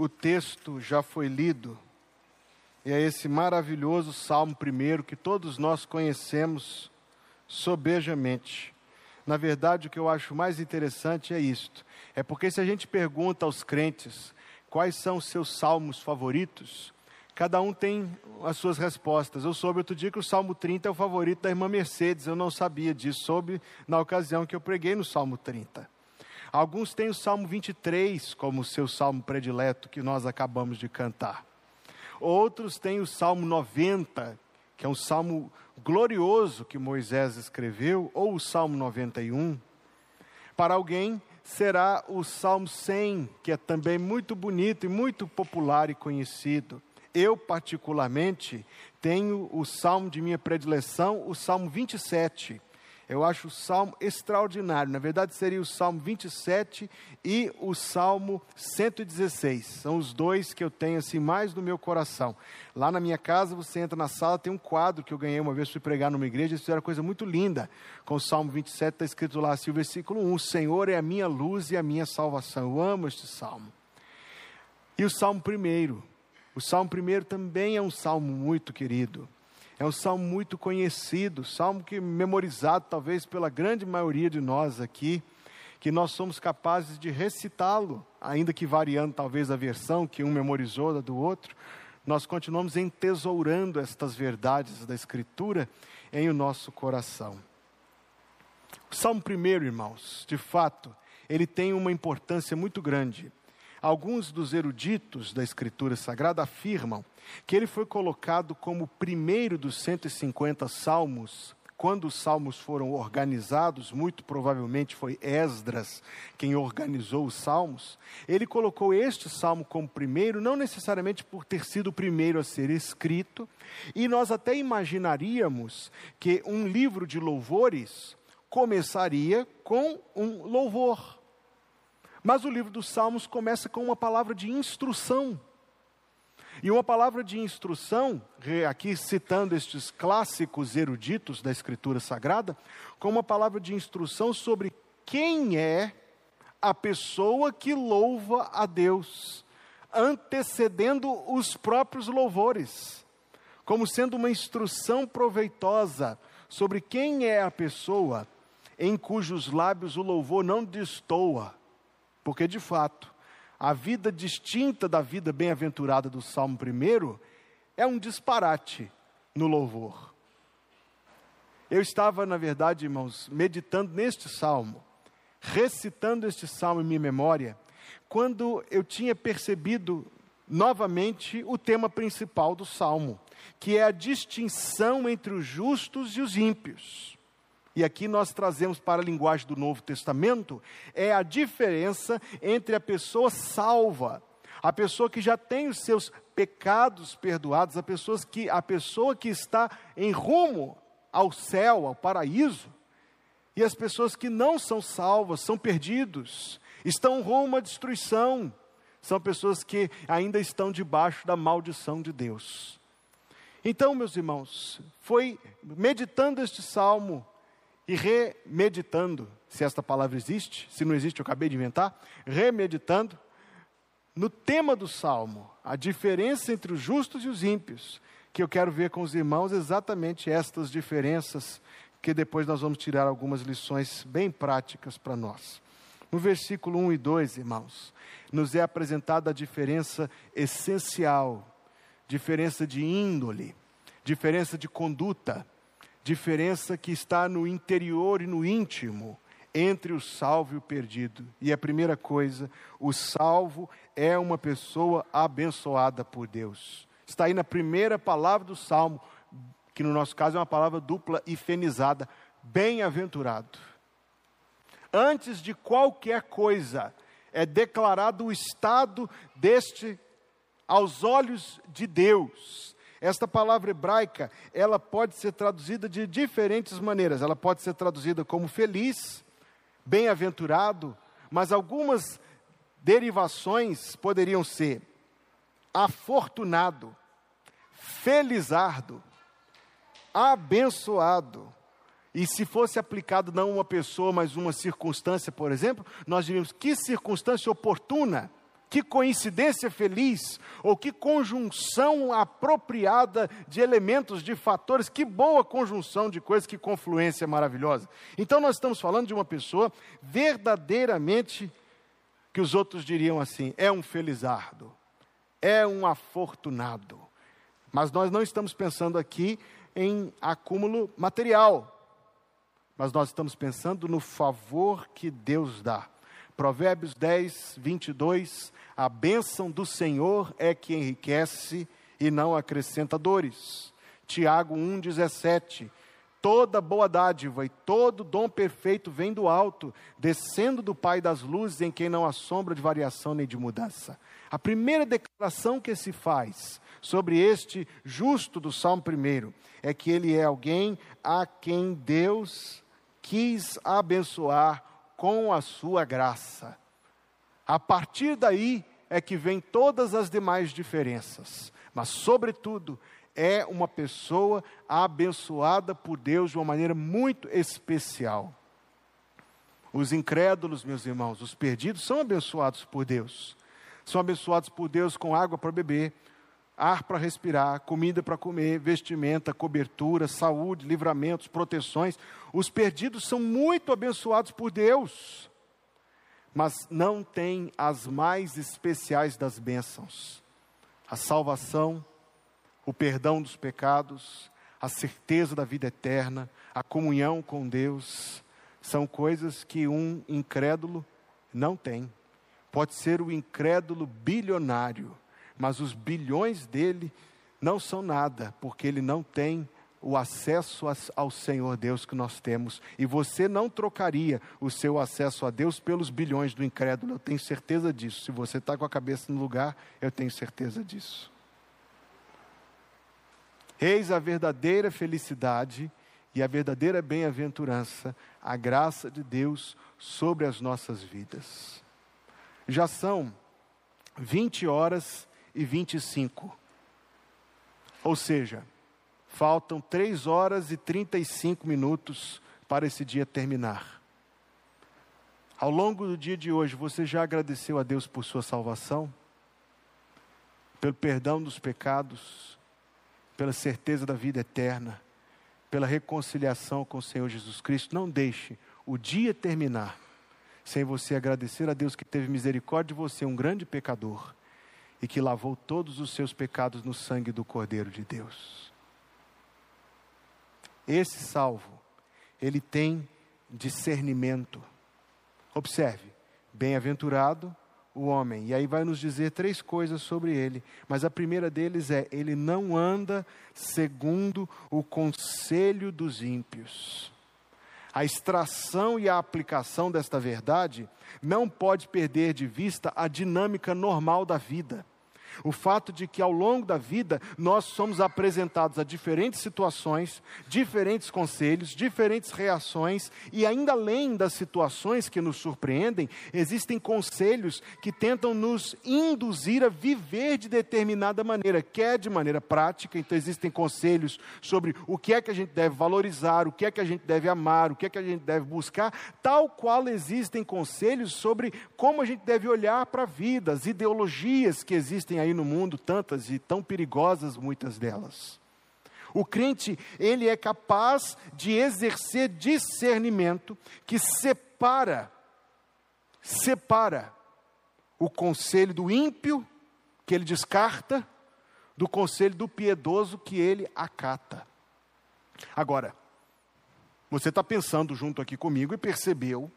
o texto já foi lido, e é esse maravilhoso Salmo primeiro que todos nós conhecemos sobejamente. Na verdade, o que eu acho mais interessante é isto: é porque se a gente pergunta aos crentes quais são os seus salmos favoritos, cada um tem as suas respostas. Eu soube outro dia que o Salmo 30 é o favorito da irmã Mercedes, eu não sabia disso, soube na ocasião que eu preguei no Salmo 30. Alguns têm o Salmo 23 como seu salmo predileto, que nós acabamos de cantar. Outros têm o Salmo 90, que é um salmo glorioso que Moisés escreveu, ou o Salmo 91. Para alguém, será o Salmo 100, que é também muito bonito e muito popular e conhecido. Eu, particularmente, tenho o salmo de minha predileção, o Salmo 27 eu acho o salmo extraordinário. Na verdade, seria o salmo 27 e o salmo 116. São os dois que eu tenho assim mais no meu coração. Lá na minha casa, você entra na sala, tem um quadro que eu ganhei uma vez, fui pregar numa igreja, isso era coisa muito linda. Com o salmo 27 está escrito lá assim, o versículo 1: O Senhor é a minha luz e a minha salvação. Eu amo este salmo. E o salmo primeiro. O salmo primeiro também é um salmo muito querido. É um salmo muito conhecido, salmo que memorizado talvez pela grande maioria de nós aqui, que nós somos capazes de recitá-lo, ainda que variando talvez a versão que um memorizou da do outro, nós continuamos entesourando estas verdades da Escritura em o nosso coração. O Salmo primeiro, irmãos, de fato, ele tem uma importância muito grande. Alguns dos eruditos da Escritura Sagrada afirmam que ele foi colocado como o primeiro dos 150 salmos. Quando os salmos foram organizados, muito provavelmente foi Esdras quem organizou os salmos. Ele colocou este salmo como primeiro, não necessariamente por ter sido o primeiro a ser escrito, e nós até imaginaríamos que um livro de louvores começaria com um louvor. Mas o livro dos Salmos começa com uma palavra de instrução. E uma palavra de instrução, aqui citando estes clássicos eruditos da Escritura Sagrada, com uma palavra de instrução sobre quem é a pessoa que louva a Deus, antecedendo os próprios louvores, como sendo uma instrução proveitosa sobre quem é a pessoa em cujos lábios o louvor não destoa porque, de fato, a vida distinta da vida bem-aventurada do Salmo 1 é um disparate no louvor. Eu estava, na verdade, irmãos, meditando neste salmo, recitando este salmo em minha memória, quando eu tinha percebido novamente o tema principal do salmo, que é a distinção entre os justos e os ímpios e aqui nós trazemos para a linguagem do Novo Testamento, é a diferença entre a pessoa salva, a pessoa que já tem os seus pecados perdoados, a pessoa que, a pessoa que está em rumo ao céu, ao paraíso, e as pessoas que não são salvas, são perdidos, estão rumo à destruição, são pessoas que ainda estão debaixo da maldição de Deus. Então, meus irmãos, foi meditando este salmo e remeditando, se esta palavra existe, se não existe, eu acabei de inventar, remeditando no tema do salmo, a diferença entre os justos e os ímpios, que eu quero ver com os irmãos exatamente estas diferenças, que depois nós vamos tirar algumas lições bem práticas para nós. No versículo 1 e 2, irmãos, nos é apresentada a diferença essencial, diferença de índole, diferença de conduta, diferença que está no interior e no íntimo entre o salvo e o perdido. E a primeira coisa, o salvo é uma pessoa abençoada por Deus. Está aí na primeira palavra do salmo, que no nosso caso é uma palavra dupla e fenizada: bem-aventurado. Antes de qualquer coisa, é declarado o estado deste aos olhos de Deus esta palavra hebraica, ela pode ser traduzida de diferentes maneiras. Ela pode ser traduzida como feliz, bem-aventurado, mas algumas derivações poderiam ser afortunado, felizardo, abençoado. E se fosse aplicado não uma pessoa, mas uma circunstância, por exemplo, nós diríamos que circunstância oportuna Que coincidência feliz, ou que conjunção apropriada de elementos, de fatores, que boa conjunção de coisas, que confluência maravilhosa. Então, nós estamos falando de uma pessoa verdadeiramente, que os outros diriam assim: é um felizardo, é um afortunado. Mas nós não estamos pensando aqui em acúmulo material, mas nós estamos pensando no favor que Deus dá. Provérbios 10, 22, a bênção do Senhor é que enriquece e não acrescenta dores. Tiago 1, 17, toda boa dádiva e todo dom perfeito vem do alto, descendo do Pai das luzes, em quem não há sombra de variação nem de mudança. A primeira declaração que se faz sobre este justo do Salmo 1 é que ele é alguém a quem Deus quis abençoar com a sua graça. A partir daí é que vem todas as demais diferenças, mas, sobretudo, é uma pessoa abençoada por Deus de uma maneira muito especial. Os incrédulos, meus irmãos, os perdidos, são abençoados por Deus. São abençoados por Deus com água para beber, ar para respirar, comida para comer, vestimenta, cobertura, saúde, livramentos, proteções. Os perdidos são muito abençoados por Deus, mas não têm as mais especiais das bênçãos: a salvação, o perdão dos pecados, a certeza da vida eterna, a comunhão com Deus. São coisas que um incrédulo não tem. Pode ser o incrédulo bilionário mas os bilhões dele não são nada, porque ele não tem o acesso ao Senhor Deus que nós temos. E você não trocaria o seu acesso a Deus pelos bilhões do incrédulo, eu tenho certeza disso. Se você está com a cabeça no lugar, eu tenho certeza disso. Eis a verdadeira felicidade e a verdadeira bem-aventurança, a graça de Deus sobre as nossas vidas. Já são 20 horas e 25. Ou seja, faltam 3 horas e 35 minutos para esse dia terminar. Ao longo do dia de hoje, você já agradeceu a Deus por sua salvação? Pelo perdão dos pecados? Pela certeza da vida eterna? Pela reconciliação com o Senhor Jesus Cristo? Não deixe o dia terminar sem você agradecer a Deus que teve misericórdia de você, um grande pecador e que lavou todos os seus pecados no sangue do Cordeiro de Deus. Esse salvo, ele tem discernimento. Observe, bem-aventurado o homem. E aí vai nos dizer três coisas sobre ele. Mas a primeira deles é: ele não anda segundo o conselho dos ímpios. A extração e a aplicação desta verdade não pode perder de vista a dinâmica normal da vida. O fato de que ao longo da vida nós somos apresentados a diferentes situações, diferentes conselhos, diferentes reações, e ainda além das situações que nos surpreendem, existem conselhos que tentam nos induzir a viver de determinada maneira, quer de maneira prática, então existem conselhos sobre o que é que a gente deve valorizar, o que é que a gente deve amar, o que é que a gente deve buscar, tal qual existem conselhos sobre como a gente deve olhar para a vida, as ideologias que existem aí no mundo, tantas e tão perigosas muitas delas. O crente, ele é capaz de exercer discernimento que separa, separa o conselho do ímpio, que ele descarta, do conselho do piedoso, que ele acata. Agora, você está pensando junto aqui comigo e percebeu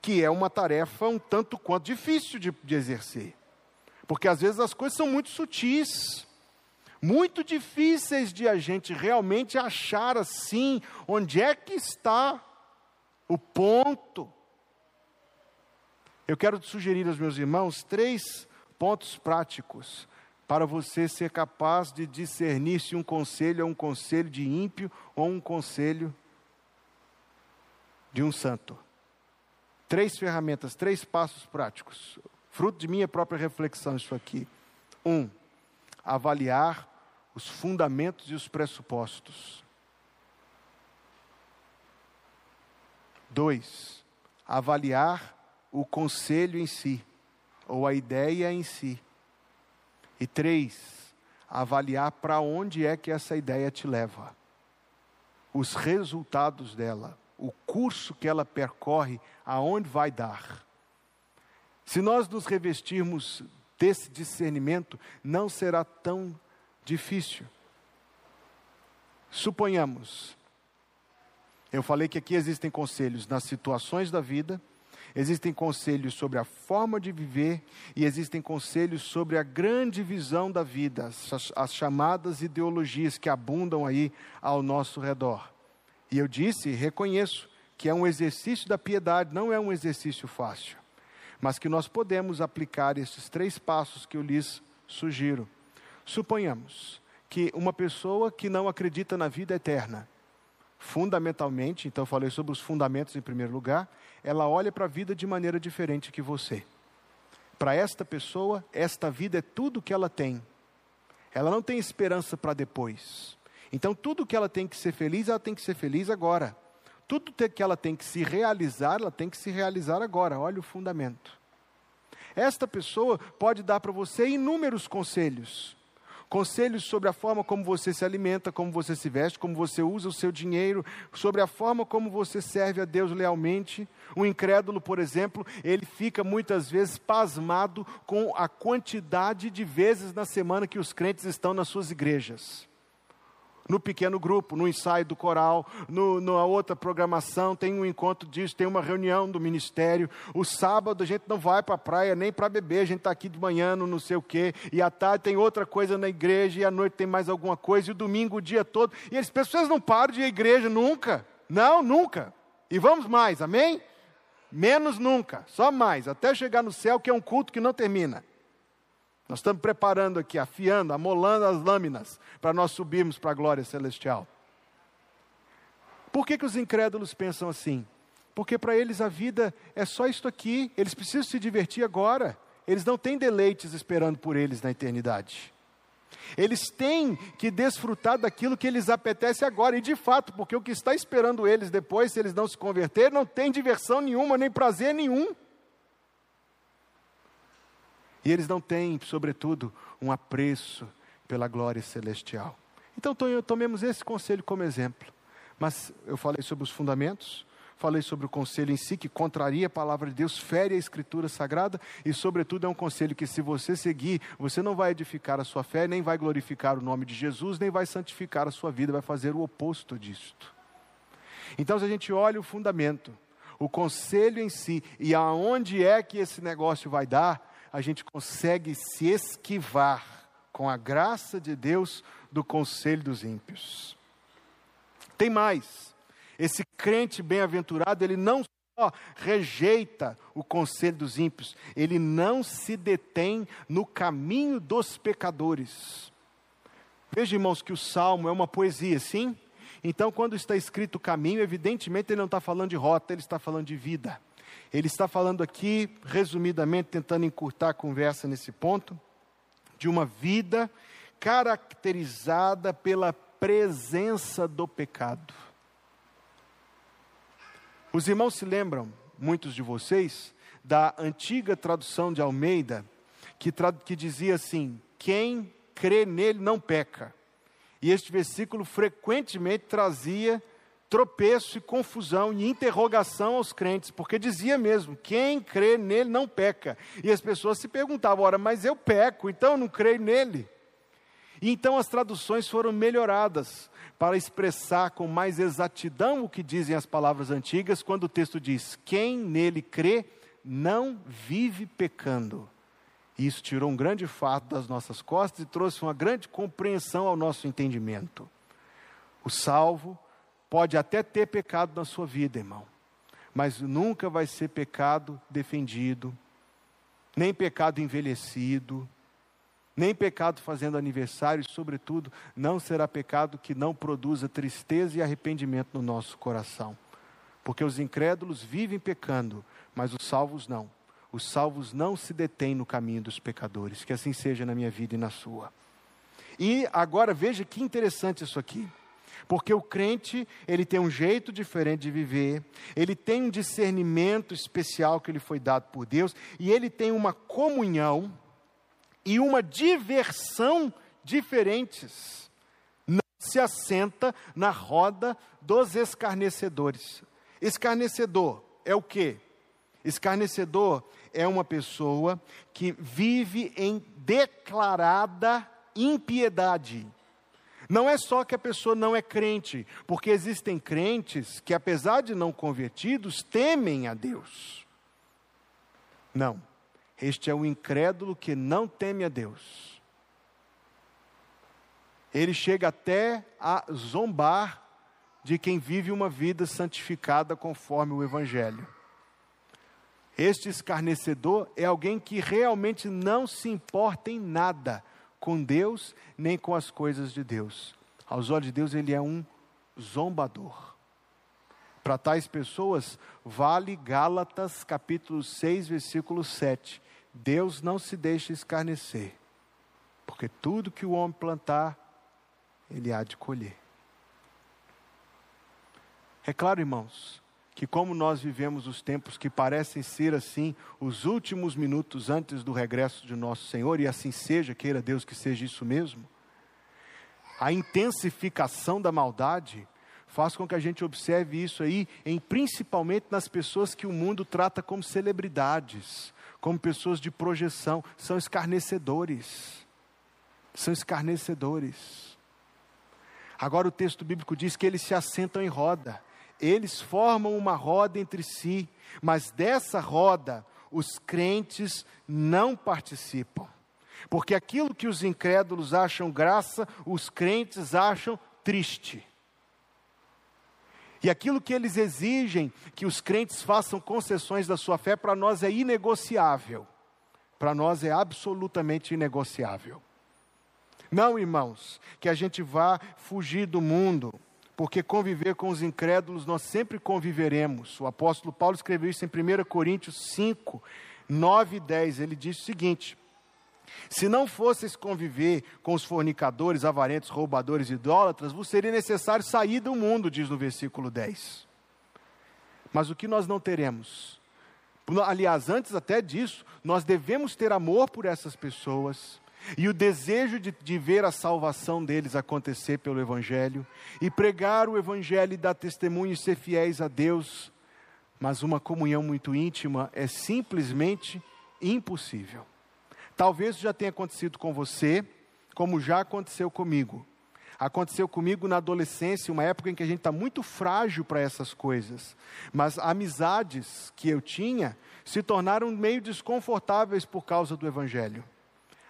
que é uma tarefa um tanto quanto difícil de, de exercer. Porque às vezes as coisas são muito sutis, muito difíceis de a gente realmente achar assim, onde é que está o ponto. Eu quero sugerir aos meus irmãos três pontos práticos para você ser capaz de discernir se um conselho é um conselho de ímpio ou um conselho de um santo. Três ferramentas, três passos práticos fruto de minha própria reflexão, isso aqui. Um, avaliar os fundamentos e os pressupostos. Dois, avaliar o conselho em si. ou a ideia em si. E três, avaliar para onde é que essa ideia te leva. Os resultados dela, o curso que ela percorre, aonde vai dar. Se nós nos revestirmos desse discernimento, não será tão difícil. Suponhamos, eu falei que aqui existem conselhos nas situações da vida, existem conselhos sobre a forma de viver e existem conselhos sobre a grande visão da vida, as, as chamadas ideologias que abundam aí ao nosso redor. E eu disse, reconheço, que é um exercício da piedade, não é um exercício fácil, mas que nós podemos aplicar esses três passos que eu lhes sugiro. Suponhamos que uma pessoa que não acredita na vida eterna, fundamentalmente, então falei sobre os fundamentos em primeiro lugar, ela olha para a vida de maneira diferente que você. Para esta pessoa, esta vida é tudo que ela tem. Ela não tem esperança para depois. Então, tudo que ela tem que ser feliz, ela tem que ser feliz agora. Tudo que ela tem que se realizar, ela tem que se realizar agora. Olha o fundamento. Esta pessoa pode dar para você inúmeros conselhos conselhos sobre a forma como você se alimenta, como você se veste, como você usa o seu dinheiro, sobre a forma como você serve a Deus lealmente. O incrédulo, por exemplo, ele fica muitas vezes pasmado com a quantidade de vezes na semana que os crentes estão nas suas igrejas no pequeno grupo, no ensaio do coral, no, na outra programação, tem um encontro disso, tem uma reunião do ministério. O sábado a gente não vai para a praia nem para beber, a gente está aqui de manhã no não sei o quê, e à tarde tem outra coisa na igreja, e à noite tem mais alguma coisa, e o domingo o dia todo. E as pessoas não param de ir à igreja nunca. Não, nunca. E vamos mais, amém? Menos nunca, só mais, até chegar no céu, que é um culto que não termina. Nós estamos preparando aqui, afiando, amolando as lâminas para nós subirmos para a glória celestial. Por que, que os incrédulos pensam assim? Porque para eles a vida é só isto aqui, eles precisam se divertir agora, eles não têm deleites esperando por eles na eternidade. Eles têm que desfrutar daquilo que eles apetece agora, e de fato, porque o que está esperando eles depois, se eles não se converter, não tem diversão nenhuma, nem prazer nenhum. E eles não têm, sobretudo, um apreço pela glória celestial. Então, tomemos esse conselho como exemplo. Mas eu falei sobre os fundamentos, falei sobre o conselho em si, que contraria a palavra de Deus, fere a escritura sagrada, e, sobretudo, é um conselho que, se você seguir, você não vai edificar a sua fé, nem vai glorificar o nome de Jesus, nem vai santificar a sua vida, vai fazer o oposto disto. Então, se a gente olha o fundamento, o conselho em si, e aonde é que esse negócio vai dar, a gente consegue se esquivar, com a graça de Deus, do conselho dos ímpios. Tem mais. Esse crente bem-aventurado, ele não só rejeita o conselho dos ímpios, ele não se detém no caminho dos pecadores. Veja, irmãos, que o salmo é uma poesia, sim? Então, quando está escrito caminho, evidentemente ele não está falando de rota, ele está falando de vida. Ele está falando aqui, resumidamente, tentando encurtar a conversa nesse ponto, de uma vida caracterizada pela presença do pecado. Os irmãos se lembram, muitos de vocês, da antiga tradução de Almeida, que, que dizia assim: quem crê nele não peca. E este versículo frequentemente trazia tropeço e confusão e interrogação aos crentes, porque dizia mesmo: quem crê nele não peca. E as pessoas se perguntavam: ora, mas eu peco, então eu não creio nele. E então as traduções foram melhoradas para expressar com mais exatidão o que dizem as palavras antigas, quando o texto diz: quem nele crê não vive pecando. E isso tirou um grande fato das nossas costas e trouxe uma grande compreensão ao nosso entendimento. O salvo Pode até ter pecado na sua vida, irmão, mas nunca vai ser pecado defendido, nem pecado envelhecido, nem pecado fazendo aniversário, e, sobretudo, não será pecado que não produza tristeza e arrependimento no nosso coração. Porque os incrédulos vivem pecando, mas os salvos não. Os salvos não se detêm no caminho dos pecadores. Que assim seja na minha vida e na sua. E agora veja que interessante isso aqui. Porque o crente, ele tem um jeito diferente de viver, ele tem um discernimento especial que lhe foi dado por Deus, e ele tem uma comunhão e uma diversão diferentes. Não se assenta na roda dos escarnecedores. Escarnecedor é o quê? Escarnecedor é uma pessoa que vive em declarada impiedade. Não é só que a pessoa não é crente, porque existem crentes que, apesar de não convertidos, temem a Deus. Não. Este é o incrédulo que não teme a Deus. Ele chega até a zombar de quem vive uma vida santificada conforme o Evangelho. Este escarnecedor é alguém que realmente não se importa em nada com Deus nem com as coisas de Deus. Aos olhos de Deus, ele é um zombador. Para tais pessoas, vale Gálatas capítulo 6, versículo 7. Deus não se deixa escarnecer, porque tudo que o homem plantar, ele há de colher. É claro, irmãos, que como nós vivemos os tempos que parecem ser assim, os últimos minutos antes do regresso de nosso Senhor, e assim seja, queira Deus que seja isso mesmo, a intensificação da maldade faz com que a gente observe isso aí, em, principalmente nas pessoas que o mundo trata como celebridades, como pessoas de projeção, são escarnecedores. São escarnecedores. Agora o texto bíblico diz que eles se assentam em roda eles formam uma roda entre si, mas dessa roda os crentes não participam. Porque aquilo que os incrédulos acham graça, os crentes acham triste. E aquilo que eles exigem que os crentes façam concessões da sua fé, para nós é inegociável. Para nós é absolutamente inegociável. Não, irmãos, que a gente vá fugir do mundo porque conviver com os incrédulos nós sempre conviveremos. O apóstolo Paulo escreveu isso em 1 Coríntios 5, 9 e 10. Ele diz o seguinte: Se não fosseis conviver com os fornicadores, avarentos, roubadores idólatras, vos seria necessário sair do mundo, diz no versículo 10. Mas o que nós não teremos? Aliás, antes até disso, nós devemos ter amor por essas pessoas, e o desejo de, de, ver a salvação deles acontecer pelo Evangelho, e pregar o Evangelho e dar testemunho e ser fiéis a Deus, mas uma comunhão muito íntima é simplesmente impossível. Talvez já tenha acontecido com você, como já aconteceu comigo. Aconteceu comigo na adolescência, uma época em que a gente está muito frágil para essas coisas, mas amizades que eu tinha se tornaram meio desconfortáveis por causa do Evangelho.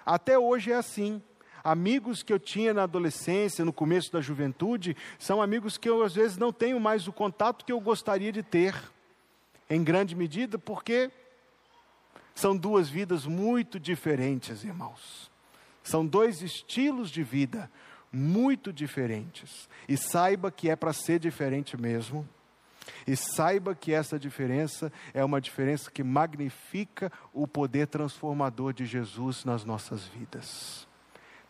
Até hoje é assim. Amigos que eu tinha na adolescência, no começo da juventude, são amigos que eu às vezes não tenho mais o contato que eu gostaria de ter, em grande medida porque são duas vidas muito diferentes, irmãos. São dois estilos de vida muito diferentes. E saiba que é para ser diferente mesmo. E saiba que essa diferença é uma diferença que magnifica o poder transformador de Jesus nas nossas vidas.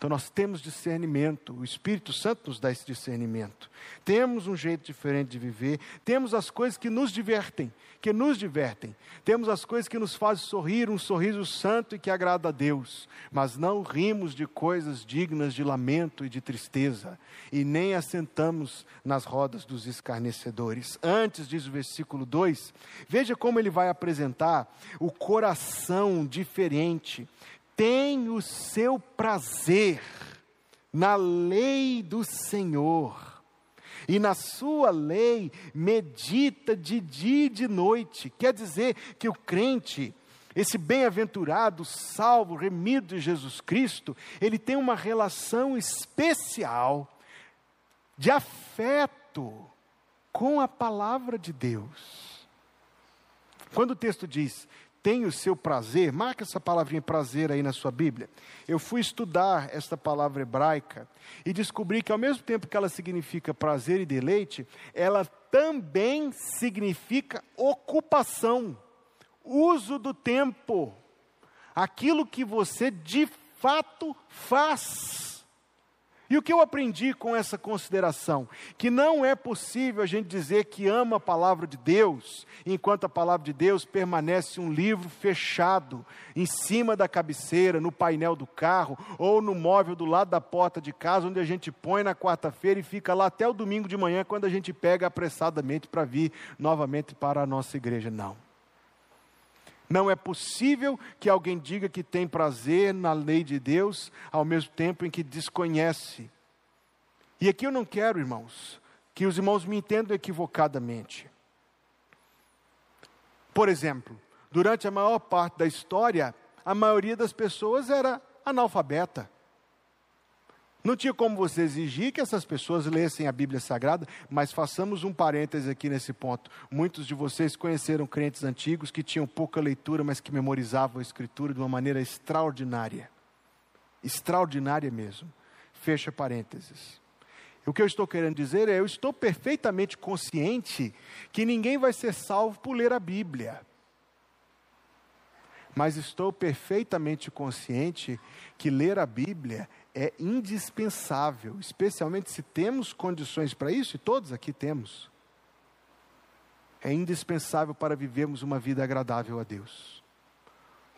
Então nós temos discernimento, o Espírito Santo nos dá esse discernimento. Temos um jeito diferente de viver, temos as coisas que nos divertem, que nos divertem. Temos as coisas que nos fazem sorrir, um sorriso santo e que agrada a Deus, mas não rimos de coisas dignas de lamento e de tristeza, e nem assentamos nas rodas dos escarnecedores. Antes, diz o versículo 2, veja como ele vai apresentar o coração diferente tem o seu prazer na lei do Senhor, e na sua lei medita de dia e de noite. Quer dizer que o crente, esse bem-aventurado, salvo, remido de Jesus Cristo, ele tem uma relação especial de afeto com a palavra de Deus. Quando o texto diz tem o seu prazer, marca essa palavrinha prazer aí na sua Bíblia. Eu fui estudar esta palavra hebraica e descobri que, ao mesmo tempo que ela significa prazer e deleite, ela também significa ocupação, uso do tempo, aquilo que você de fato faz. E o que eu aprendi com essa consideração? Que não é possível a gente dizer que ama a palavra de Deus, enquanto a palavra de Deus permanece um livro fechado, em cima da cabeceira, no painel do carro, ou no móvel do lado da porta de casa, onde a gente põe na quarta-feira e fica lá até o domingo de manhã, quando a gente pega apressadamente para vir novamente para a nossa igreja. Não. Não é possível que alguém diga que tem prazer na lei de Deus, ao mesmo tempo em que desconhece. E aqui eu não quero, irmãos, que os irmãos me entendam equivocadamente. Por exemplo, durante a maior parte da história, a maioria das pessoas era analfabeta. Não tinha como você exigir que essas pessoas lessem a Bíblia Sagrada, mas façamos um parêntese aqui nesse ponto. Muitos de vocês conheceram crentes antigos que tinham pouca leitura, mas que memorizavam a Escritura de uma maneira extraordinária. Extraordinária mesmo. Fecha parênteses. O que eu estou querendo dizer é: eu estou perfeitamente consciente que ninguém vai ser salvo por ler a Bíblia. Mas estou perfeitamente consciente que ler a Bíblia é indispensável, especialmente se temos condições para isso, e todos aqui temos. É indispensável para vivermos uma vida agradável a Deus,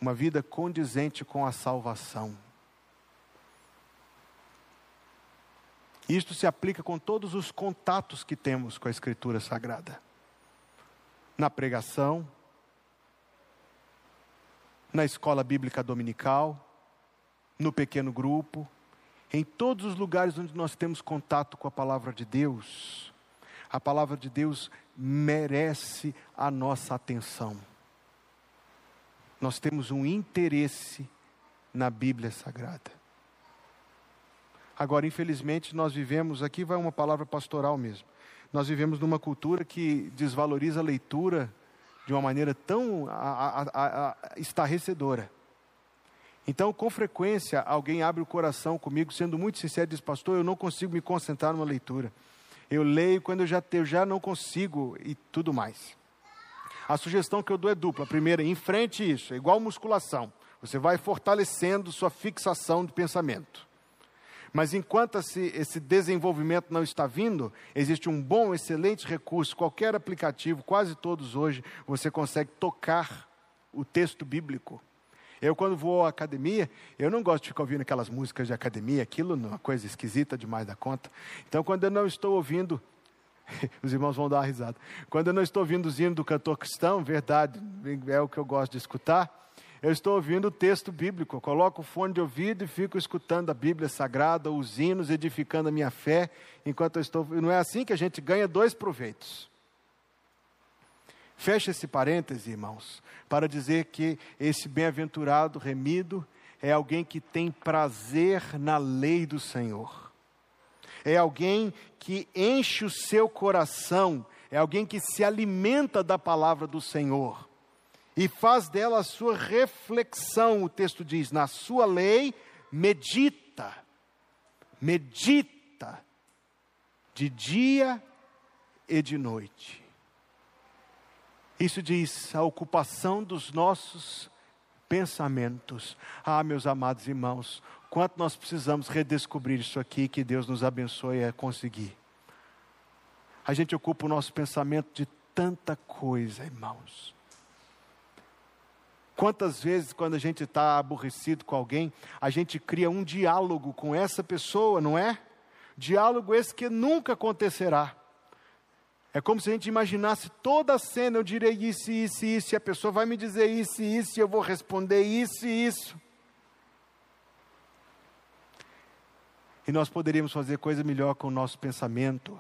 uma vida condizente com a salvação. Isto se aplica com todos os contatos que temos com a Escritura Sagrada. Na pregação, na escola bíblica dominical, no pequeno grupo, em todos os lugares onde nós temos contato com a palavra de Deus, a palavra de Deus merece a nossa atenção. Nós temos um interesse na Bíblia Sagrada. Agora, infelizmente, nós vivemos, aqui vai uma palavra pastoral mesmo, nós vivemos numa cultura que desvaloriza a leitura de uma maneira tão a, a, a, estarrecedora. Então, com frequência, alguém abre o coração comigo, sendo muito sincero, diz: Pastor, eu não consigo me concentrar numa leitura. Eu leio quando eu já, eu já não consigo e tudo mais. A sugestão que eu dou é dupla. A primeira, enfrente isso, é igual musculação. Você vai fortalecendo sua fixação de pensamento. Mas enquanto esse, esse, desenvolvimento não está vindo, existe um bom, excelente recurso. Qualquer aplicativo, quase todos hoje, você consegue tocar o texto bíblico. Eu, quando vou à academia, eu não gosto de ficar ouvindo aquelas músicas de academia, aquilo é uma coisa esquisita demais da conta. Então, quando eu não estou ouvindo, os irmãos vão dar uma risada. Quando eu não estou ouvindo os hinos do cantor cristão, verdade, é o que eu gosto de escutar, eu estou ouvindo o texto bíblico, eu coloco o fone de ouvido e fico escutando a Bíblia Sagrada, os hinos, edificando a minha fé, enquanto eu estou. Não é assim que a gente ganha dois proveitos. Fecha esse parêntese, irmãos, para dizer que esse bem-aventurado remido é alguém que tem prazer na lei do Senhor. É alguém que enche o seu coração, é alguém que se alimenta da palavra do Senhor e faz dela a sua reflexão. O texto diz: na sua lei, medita, medita, de dia e de noite. Isso diz a ocupação dos nossos pensamentos. Ah, meus amados irmãos, quanto nós precisamos redescobrir isso aqui, que Deus nos abençoe a conseguir. A gente ocupa o nosso pensamento de tanta coisa, irmãos. Quantas vezes, quando a gente está aborrecido com alguém, a gente cria um diálogo com essa pessoa, não é? Diálogo esse que nunca acontecerá. É como se a gente imaginasse toda a cena, eu direi isso, isso, isso, e a pessoa vai me dizer isso, isso, e eu vou responder isso isso. E nós poderíamos fazer coisa melhor com o nosso pensamento,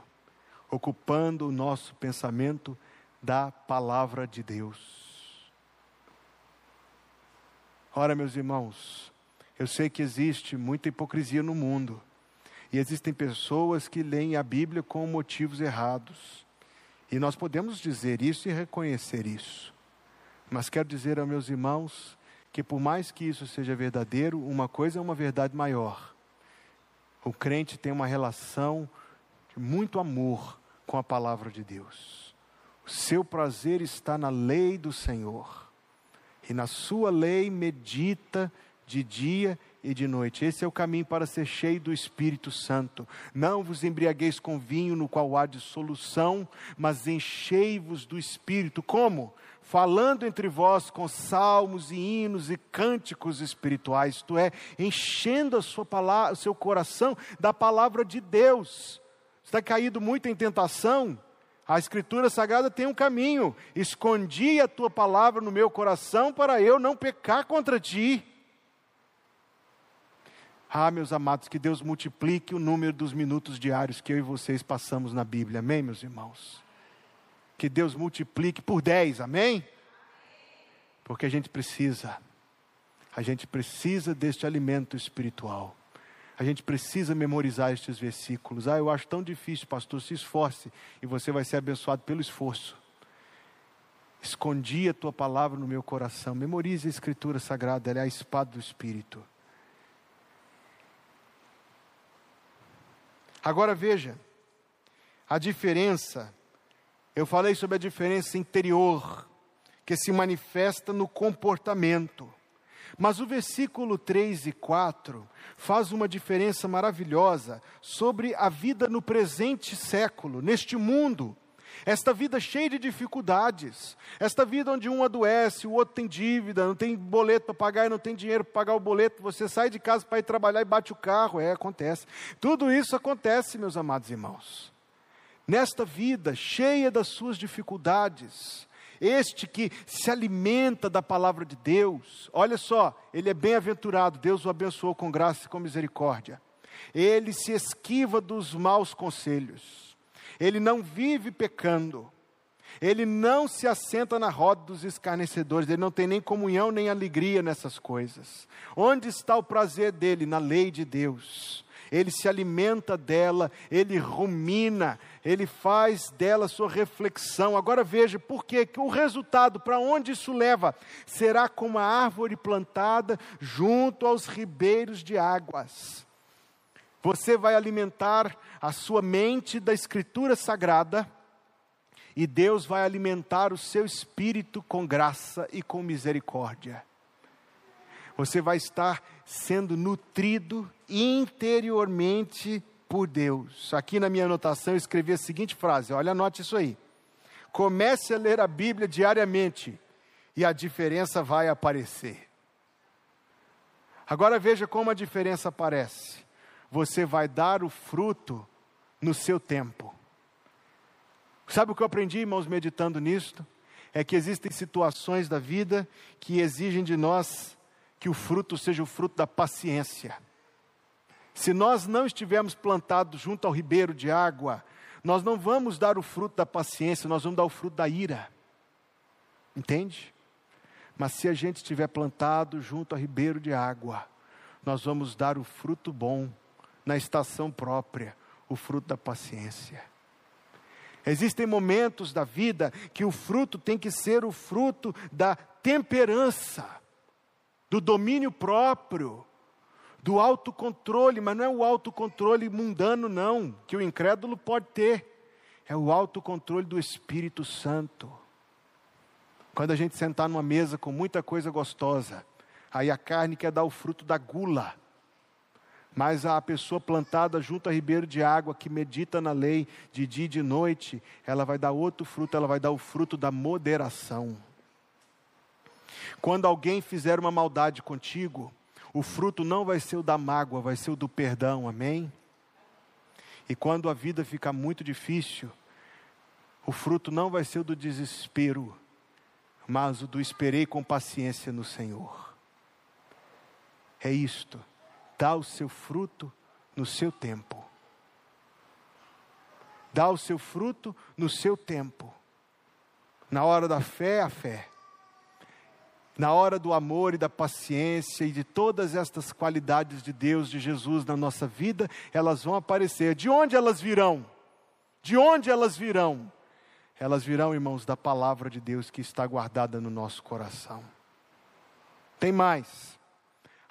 ocupando o nosso pensamento da palavra de Deus. Ora, meus irmãos, eu sei que existe muita hipocrisia no mundo, e existem pessoas que leem a Bíblia com motivos errados. E nós podemos dizer isso e reconhecer isso. Mas quero dizer aos meus irmãos que, por mais que isso seja verdadeiro, uma coisa é uma verdade maior. O crente tem uma relação de muito amor com a palavra de Deus. O seu prazer está na lei do Senhor. E na sua lei medita de dia e de noite. Esse é o caminho para ser cheio do Espírito Santo. Não vos embriagueis com vinho no qual há dissolução, mas enchei-vos do Espírito. Como? Falando entre vós com salmos e hinos e cânticos espirituais, isto é, enchendo a sua palavra, o seu coração da palavra de Deus. Está caído muito em tentação? A Escritura Sagrada tem um caminho. Escondi a tua palavra no meu coração para eu não pecar contra ti. Ah, meus amados, que Deus multiplique o número dos minutos diários que eu e vocês passamos na Bíblia. Amém, meus irmãos? Que Deus multiplique por 10, amém? Porque a gente precisa, a gente precisa deste alimento espiritual. A gente precisa memorizar estes versículos. Ah, eu acho tão difícil, pastor, se esforce e você vai ser abençoado pelo esforço. Escondi a tua palavra no meu coração. Memorize a escritura sagrada, ela é a espada do Espírito. Agora veja, a diferença, eu falei sobre a diferença interior, que se manifesta no comportamento. Mas o versículo 3 e 4 faz uma diferença maravilhosa sobre a vida no presente século, neste mundo esta vida cheia de dificuldades, esta vida onde um adoece, o outro tem dívida, não tem boleto para pagar, não tem dinheiro para pagar o boleto, você sai de casa para ir trabalhar e bate o carro, é, acontece. Tudo isso acontece, meus amados irmãos. Nesta vida cheia das suas dificuldades, este que se alimenta da palavra de Deus, olha só, ele é bem-aventurado, Deus o abençoou com graça e com misericórdia. Ele se esquiva dos maus conselhos ele não vive pecando, ele não se assenta na roda dos escarnecedores, ele não tem nem comunhão nem alegria nessas coisas. Onde está o prazer dele? Na lei de Deus. Ele se alimenta dela, ele rumina, ele faz dela sua reflexão. Agora veja, por quê? que o resultado, para onde isso leva? Será como a árvore plantada junto aos ribeiros de águas. Você vai alimentar a sua mente da Escritura Sagrada, e Deus vai alimentar o seu espírito com graça e com misericórdia. Você vai estar sendo nutrido interiormente por Deus. Aqui na minha anotação eu escrevi a seguinte frase: olha, anote isso aí. Comece a ler a Bíblia diariamente e a diferença vai aparecer. Agora veja como a diferença aparece. Você vai dar o fruto no seu tempo. Sabe o que eu aprendi, irmãos, meditando nisto? É que existem situações da vida que exigem de nós que o fruto seja o fruto da paciência. Se nós não estivermos plantados junto ao ribeiro de água, nós não vamos dar o fruto da paciência, nós vamos dar o fruto da ira. Entende? Mas se a gente estiver plantado junto ao ribeiro de água, nós vamos dar o fruto bom na estação própria, o fruto da paciência. Existem momentos da vida que o fruto tem que ser o fruto da temperança, do domínio próprio, do autocontrole, mas não é o autocontrole mundano, não, que o incrédulo pode ter, é o autocontrole do Espírito Santo. Quando a gente sentar numa mesa com muita coisa gostosa, aí a carne quer dar o fruto da gula mas a pessoa plantada junto a ribeiro de água, que medita na lei de dia e de noite, ela vai dar outro fruto, ela vai dar o fruto da moderação. Quando alguém fizer uma maldade contigo, o fruto não vai ser o da mágoa, vai ser o do perdão, amém? E quando a vida ficar muito difícil, o fruto não vai ser o do desespero, mas o do esperei com paciência no Senhor. É isto dá o seu fruto no seu tempo. Dá o seu fruto no seu tempo. Na hora da fé, a fé. Na hora do amor e da paciência e de todas estas qualidades de Deus, de Jesus na nossa vida, elas vão aparecer. De onde elas virão? De onde elas virão? Elas virão, irmãos, da palavra de Deus que está guardada no nosso coração. Tem mais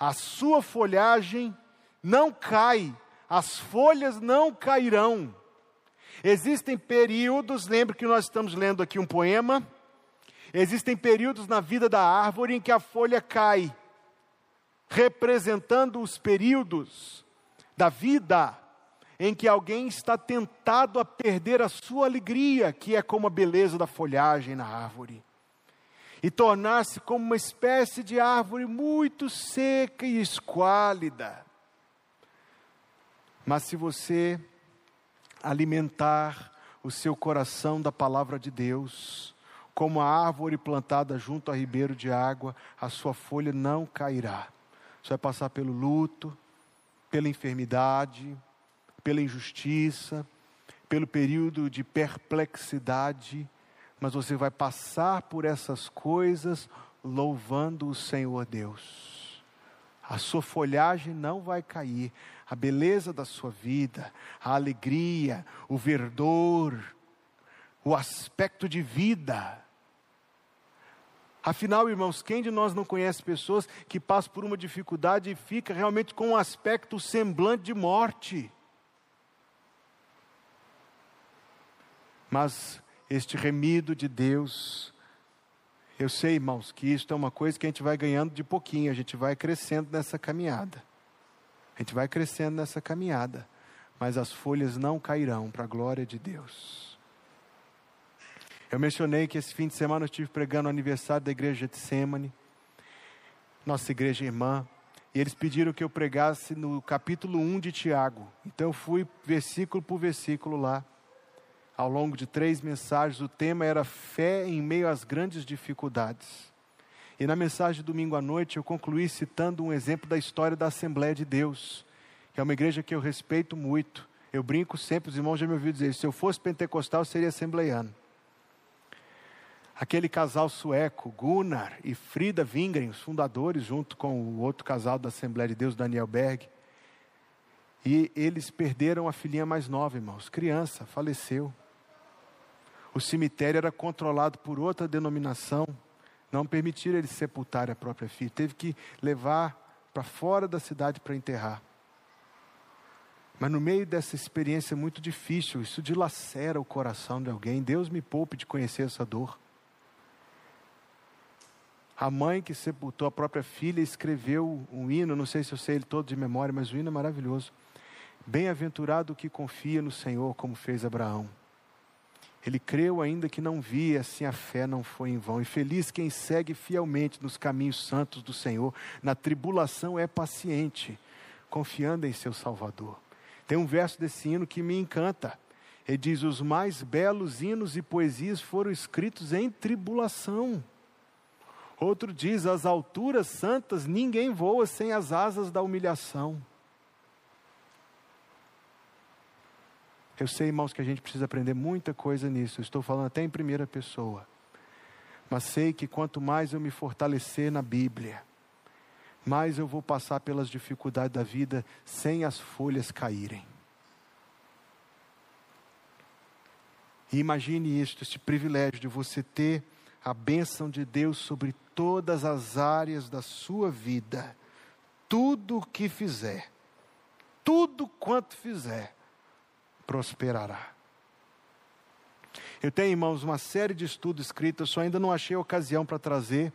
a sua folhagem não cai, as folhas não cairão. Existem períodos, lembre que nós estamos lendo aqui um poema, existem períodos na vida da árvore em que a folha cai, representando os períodos da vida em que alguém está tentado a perder a sua alegria, que é como a beleza da folhagem na árvore, e tornar-se como uma espécie de árvore muito seca e esquálida. Mas se você alimentar o seu coração da palavra de Deus, como a árvore plantada junto a ribeiro de água, a sua folha não cairá. Você vai passar pelo luto, pela enfermidade, pela injustiça, pelo período de perplexidade, mas você vai passar por essas coisas louvando o Senhor Deus. A sua folhagem não vai cair, a beleza da sua vida, a alegria, o verdor, o aspecto de vida. Afinal, irmãos, quem de nós não conhece pessoas que passam por uma dificuldade e fica realmente com um aspecto semblante de morte? Mas este remido de Deus, eu sei, irmãos, que isto é uma coisa que a gente vai ganhando de pouquinho, a gente vai crescendo nessa caminhada. A gente vai crescendo nessa caminhada, mas as folhas não cairão para a glória de Deus. Eu mencionei que esse fim de semana eu estive pregando o aniversário da igreja de Semane, nossa igreja irmã, e eles pediram que eu pregasse no capítulo 1 de Tiago. Então eu fui versículo por versículo lá ao longo de três mensagens, o tema era fé em meio às grandes dificuldades. E na mensagem de domingo à noite eu concluí citando um exemplo da história da Assembleia de Deus, que é uma igreja que eu respeito muito. Eu brinco sempre, os irmãos já me ouviram dizer: se eu fosse pentecostal, eu seria assembleiano. Aquele casal sueco, Gunnar e Frida Wingren, os fundadores, junto com o outro casal da Assembleia de Deus, Daniel Berg. E eles perderam a filhinha mais nova, irmãos, criança, faleceu. O cemitério era controlado por outra denominação. Não permitiram eles sepultar a própria filha. Teve que levar para fora da cidade para enterrar. Mas no meio dessa experiência muito difícil, isso dilacera o coração de alguém. Deus me poupe de conhecer essa dor. A mãe que sepultou a própria filha escreveu um hino, não sei se eu sei ele todo de memória, mas o hino é maravilhoso. Bem-aventurado o que confia no Senhor, como fez Abraão. Ele creu ainda que não via, assim a fé não foi em vão. E feliz quem segue fielmente nos caminhos santos do Senhor, na tribulação é paciente, confiando em seu Salvador. Tem um verso desse hino que me encanta. Ele diz: Os mais belos hinos e poesias foram escritos em tribulação. Outro diz: As alturas santas ninguém voa sem as asas da humilhação. Eu sei, irmãos, que a gente precisa aprender muita coisa nisso. Eu estou falando até em primeira pessoa. Mas sei que quanto mais eu me fortalecer na Bíblia, mais eu vou passar pelas dificuldades da vida sem as folhas caírem. E imagine isto, esse privilégio de você ter a bênção de Deus sobre todas as áreas da sua vida. Tudo o que fizer, tudo quanto fizer, prosperará. Eu tenho, irmãos, uma série de estudos escritos, só ainda não achei ocasião para trazer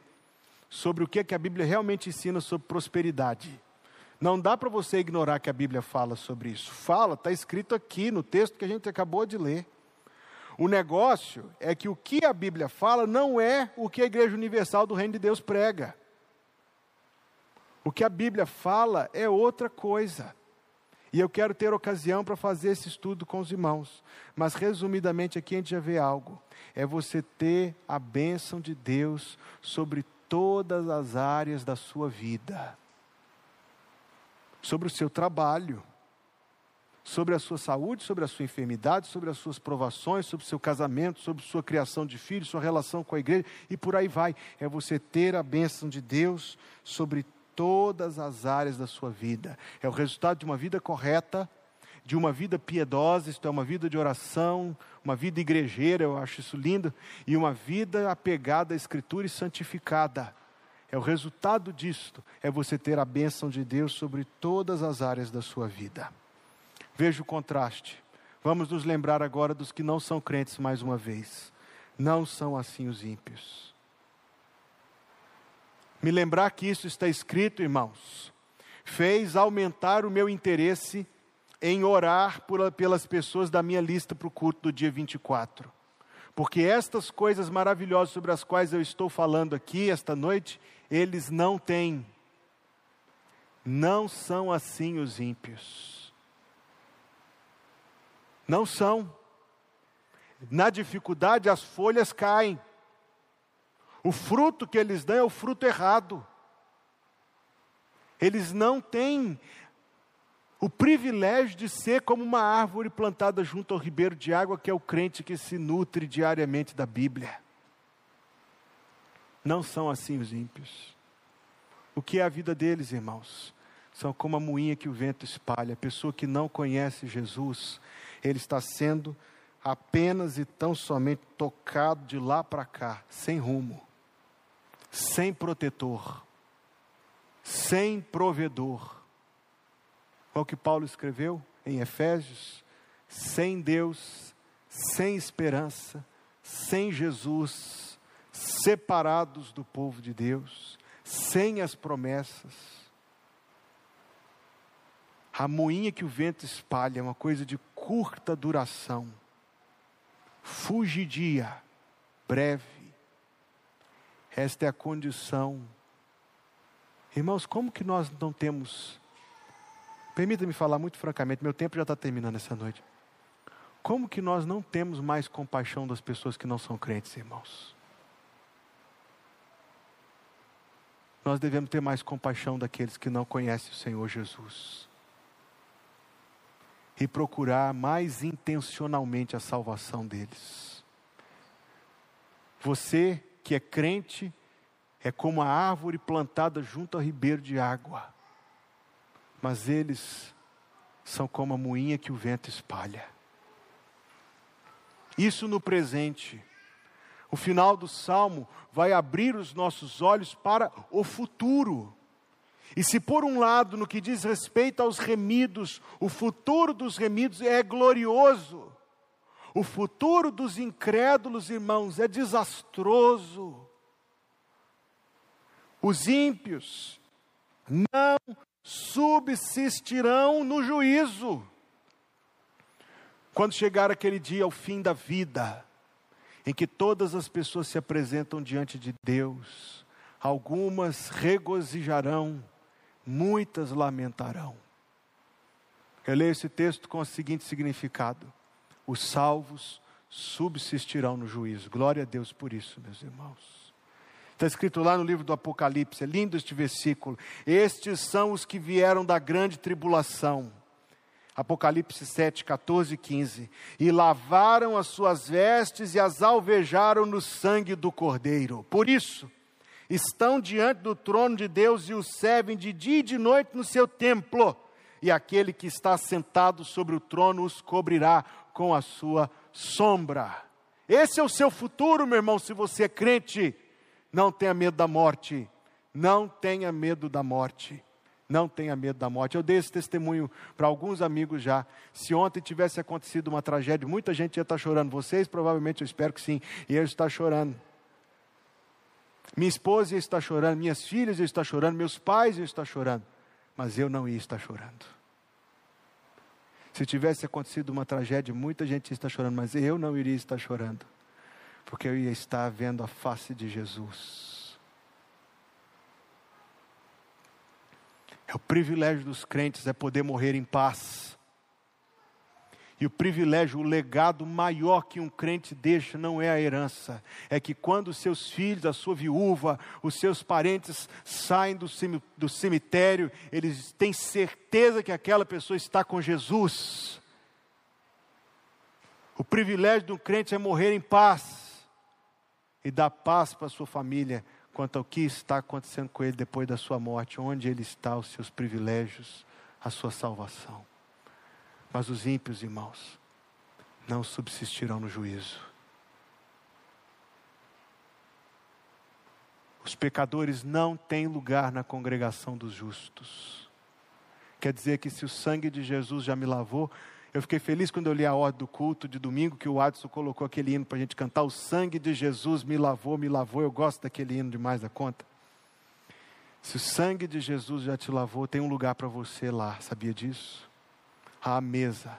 sobre o que, é que a Bíblia realmente ensina sobre prosperidade. Não dá para você ignorar que a Bíblia fala sobre isso. Fala, está escrito aqui no texto que a gente acabou de ler. O negócio é que o que a Bíblia fala não é o que a Igreja Universal do Reino de Deus prega. O que a Bíblia fala é outra coisa. E eu quero ter ocasião para fazer esse estudo com os irmãos. Mas, resumidamente, aqui a gente já vê algo: é você ter a bênção de Deus sobre todas as áreas da sua vida, sobre o seu trabalho, sobre a sua saúde, sobre a sua enfermidade, sobre as suas provações, sobre o seu casamento, sobre sua criação de filhos, sua relação com a igreja e por aí vai. É você ter a bênção de Deus sobre todas as áreas da sua vida. É o resultado de uma vida correta, de uma vida piedosa, isto é, uma vida de oração, uma vida igrejeira, eu acho isso lindo, e uma vida apegada à Escritura e santificada. É o resultado disto, é você ter a bênção de Deus sobre todas as áreas da sua vida. Veja o contraste. Vamos nos lembrar agora dos que não são crentes mais uma vez. Não são assim os ímpios. Me lembrar que isso está escrito, irmãos, fez aumentar o meu interesse em orar por, pelas pessoas da minha lista para o culto do dia 24. Porque estas coisas maravilhosas sobre as quais eu estou falando aqui esta noite, eles não têm. Não são assim os ímpios. Não são. Na dificuldade, as folhas caem. O fruto que eles dão é o fruto errado. Eles não têm o privilégio de ser como uma árvore plantada junto ao ribeiro de água, que é o crente que se nutre diariamente da Bíblia. Não são assim os ímpios. O que é a vida deles, irmãos? São como a moinha que o vento espalha. A pessoa que não conhece Jesus, ele está sendo apenas e tão somente tocado de lá para cá, sem rumo, sem protetor, sem provedor Olha o que Paulo escreveu em Efésios: sem Deus, sem esperança, sem Jesus, separados do povo de Deus, sem as promessas. A moinha que o vento espalha é uma coisa de curta duração, fugidia, breve. Esta é a condição. Irmãos, como que nós não temos Permita-me falar muito francamente, meu tempo já está terminando essa noite. Como que nós não temos mais compaixão das pessoas que não são crentes, irmãos? Nós devemos ter mais compaixão daqueles que não conhecem o Senhor Jesus. E procurar mais intencionalmente a salvação deles. Você que é crente é como a árvore plantada junto ao ribeiro de água mas eles são como a moinha que o vento espalha. Isso no presente. O final do salmo vai abrir os nossos olhos para o futuro. E se por um lado, no que diz respeito aos remidos, o futuro dos remidos é glorioso, o futuro dos incrédulos, irmãos, é desastroso. Os ímpios não subsistirão no juízo. Quando chegar aquele dia, ao fim da vida, em que todas as pessoas se apresentam diante de Deus, algumas regozijarão, muitas lamentarão. Eu leio esse texto com o seguinte significado: os salvos subsistirão no juízo. Glória a Deus por isso, meus irmãos. Está escrito lá no livro do Apocalipse, é lindo este versículo. Estes são os que vieram da grande tribulação. Apocalipse 7, 14 e 15. E lavaram as suas vestes e as alvejaram no sangue do Cordeiro. Por isso, estão diante do trono de Deus e o servem de dia e de noite no seu templo. E aquele que está sentado sobre o trono os cobrirá com a sua sombra. Esse é o seu futuro, meu irmão, se você é crente. Não tenha medo da morte. Não tenha medo da morte. Não tenha medo da morte. Eu dei esse testemunho para alguns amigos já. Se ontem tivesse acontecido uma tragédia, muita gente ia estar chorando. Vocês, provavelmente, eu espero que sim. Eu estar chorando. Minha esposa ia estar chorando, minhas filhas iam estar chorando, meus pais iam estar chorando. Mas eu não ia estar chorando. Se tivesse acontecido uma tragédia, muita gente estar chorando, mas eu não iria estar chorando porque eu ia estar vendo a face de Jesus. É o privilégio dos crentes é poder morrer em paz. E o privilégio, o legado maior que um crente deixa não é a herança, é que quando seus filhos, a sua viúva, os seus parentes saem do cemitério, eles têm certeza que aquela pessoa está com Jesus. O privilégio de um crente é morrer em paz e dá paz para a sua família quanto ao que está acontecendo com ele depois da sua morte, onde ele está, os seus privilégios, a sua salvação. Mas os ímpios, irmãos, não subsistirão no juízo. Os pecadores não têm lugar na congregação dos justos. Quer dizer que se o sangue de Jesus já me lavou, eu fiquei feliz quando eu li a ordem do culto de domingo, que o Adson colocou aquele hino para a gente cantar. O sangue de Jesus me lavou, me lavou. Eu gosto daquele hino demais da conta. Se o sangue de Jesus já te lavou, tem um lugar para você lá, sabia disso? À mesa,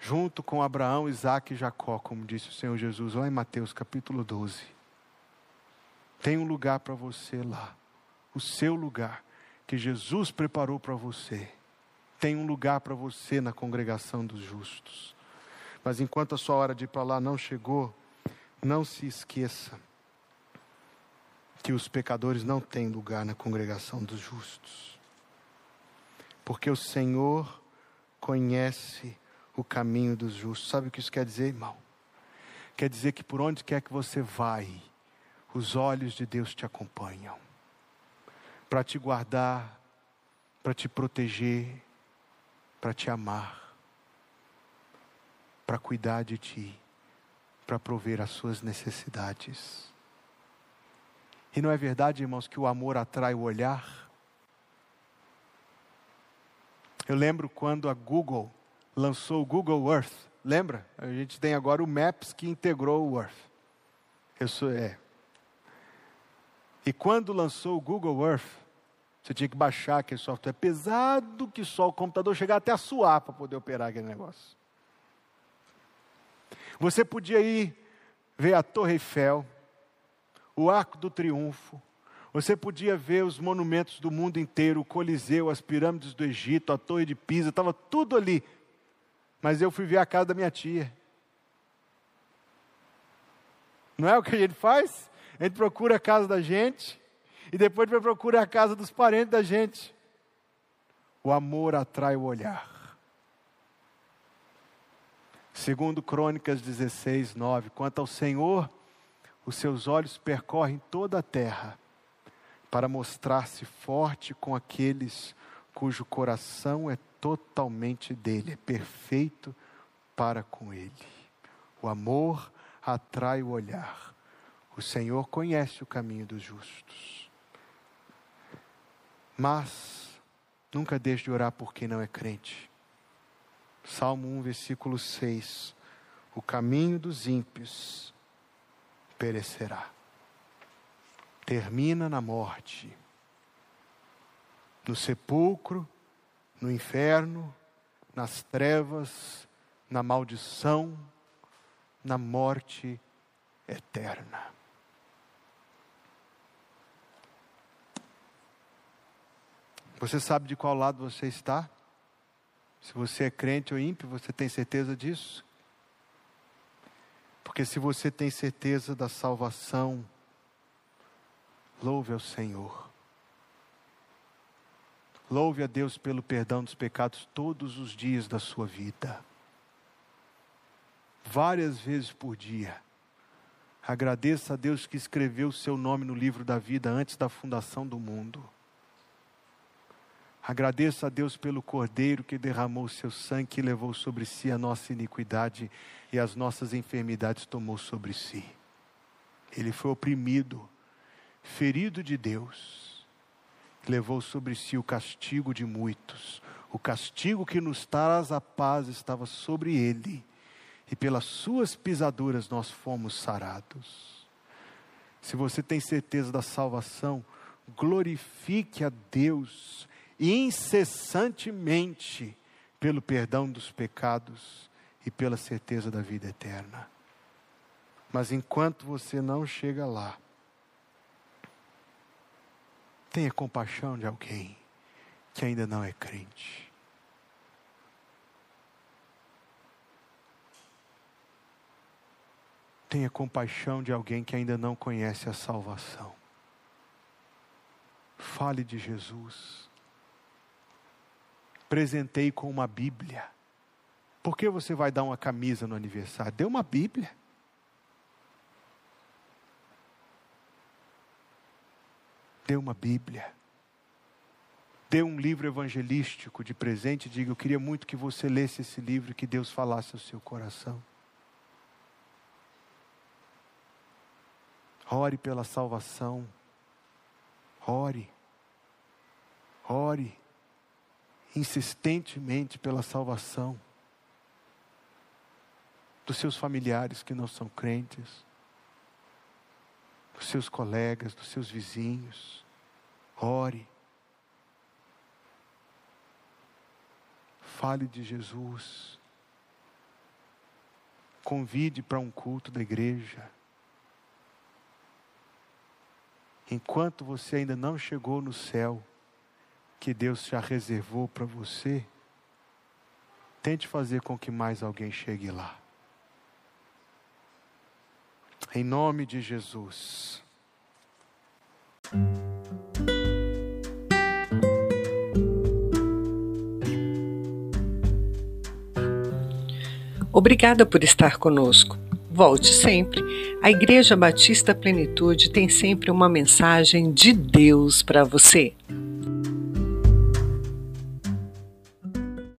junto com Abraão, Isaac e Jacó, como disse o Senhor Jesus, lá em Mateus capítulo 12. Tem um lugar para você lá, o seu lugar, que Jesus preparou para você. Tem um lugar para você na congregação dos justos. Mas enquanto a sua hora de ir para lá não chegou, não se esqueça que os pecadores não têm lugar na congregação dos justos. Porque o Senhor conhece o caminho dos justos. Sabe o que isso quer dizer, irmão? Quer dizer que por onde quer que você vai, os olhos de Deus te acompanham para te guardar, para te proteger, para te amar, para cuidar de ti, para prover as suas necessidades. E não é verdade, irmãos, que o amor atrai o olhar? Eu lembro quando a Google lançou o Google Earth. Lembra? A gente tem agora o Maps que integrou o Earth. Isso é. E quando lançou o Google Earth, você tinha que baixar aquele software pesado que só o computador chegar até a suar para poder operar aquele negócio. Você podia ir ver a Torre Eiffel, o Arco do Triunfo. Você podia ver os monumentos do mundo inteiro, o Coliseu, as pirâmides do Egito, a Torre de Pisa, estava tudo ali. Mas eu fui ver a casa da minha tia. Não é o que a gente faz? A gente procura a casa da gente e depois vai procurar a casa dos parentes da gente. O amor atrai o olhar. Segundo Crônicas 16, 9, quanto ao Senhor, os seus olhos percorrem toda a terra para mostrar-se forte com aqueles cujo coração é totalmente dele, é perfeito para com ele. O amor atrai o olhar. O Senhor conhece o caminho dos justos. Mas nunca deixe de orar por quem não é crente. Salmo 1, versículo 6. O caminho dos ímpios perecerá. Termina na morte, no sepulcro, no inferno, nas trevas, na maldição, na morte eterna. Você sabe de qual lado você está? Se você é crente ou ímpio, você tem certeza disso? Porque se você tem certeza da salvação, louve ao Senhor. Louve a Deus pelo perdão dos pecados todos os dias da sua vida. Várias vezes por dia. Agradeça a Deus que escreveu o seu nome no livro da vida antes da fundação do mundo. Agradeça a Deus pelo Cordeiro que derramou o seu sangue e levou sobre si a nossa iniquidade e as nossas enfermidades tomou sobre si. Ele foi oprimido, ferido de Deus, levou sobre si o castigo de muitos. O castigo que nos traz a paz estava sobre ele, e pelas suas pisaduras nós fomos sarados. Se você tem certeza da salvação, glorifique a Deus incessantemente pelo perdão dos pecados e pela certeza da vida eterna. Mas enquanto você não chega lá, tenha compaixão de alguém que ainda não é crente. Tenha compaixão de alguém que ainda não conhece a salvação. Fale de Jesus presentei com uma Bíblia. Por que você vai dar uma camisa no aniversário? Dê uma Bíblia. Dê uma Bíblia. Dê um livro evangelístico de presente e diga: Eu queria muito que você lesse esse livro e que Deus falasse ao seu coração. Ore pela salvação. Ore. Ore insistentemente pela salvação dos seus familiares que não são crentes, dos seus colegas, dos seus vizinhos. Ore. Fale de Jesus. Convide para um culto da igreja. Enquanto você ainda não chegou no céu, que Deus já reservou para você, tente fazer com que mais alguém chegue lá. Em nome de Jesus. Obrigada por estar conosco. Volte sempre. A Igreja Batista Plenitude tem sempre uma mensagem de Deus para você.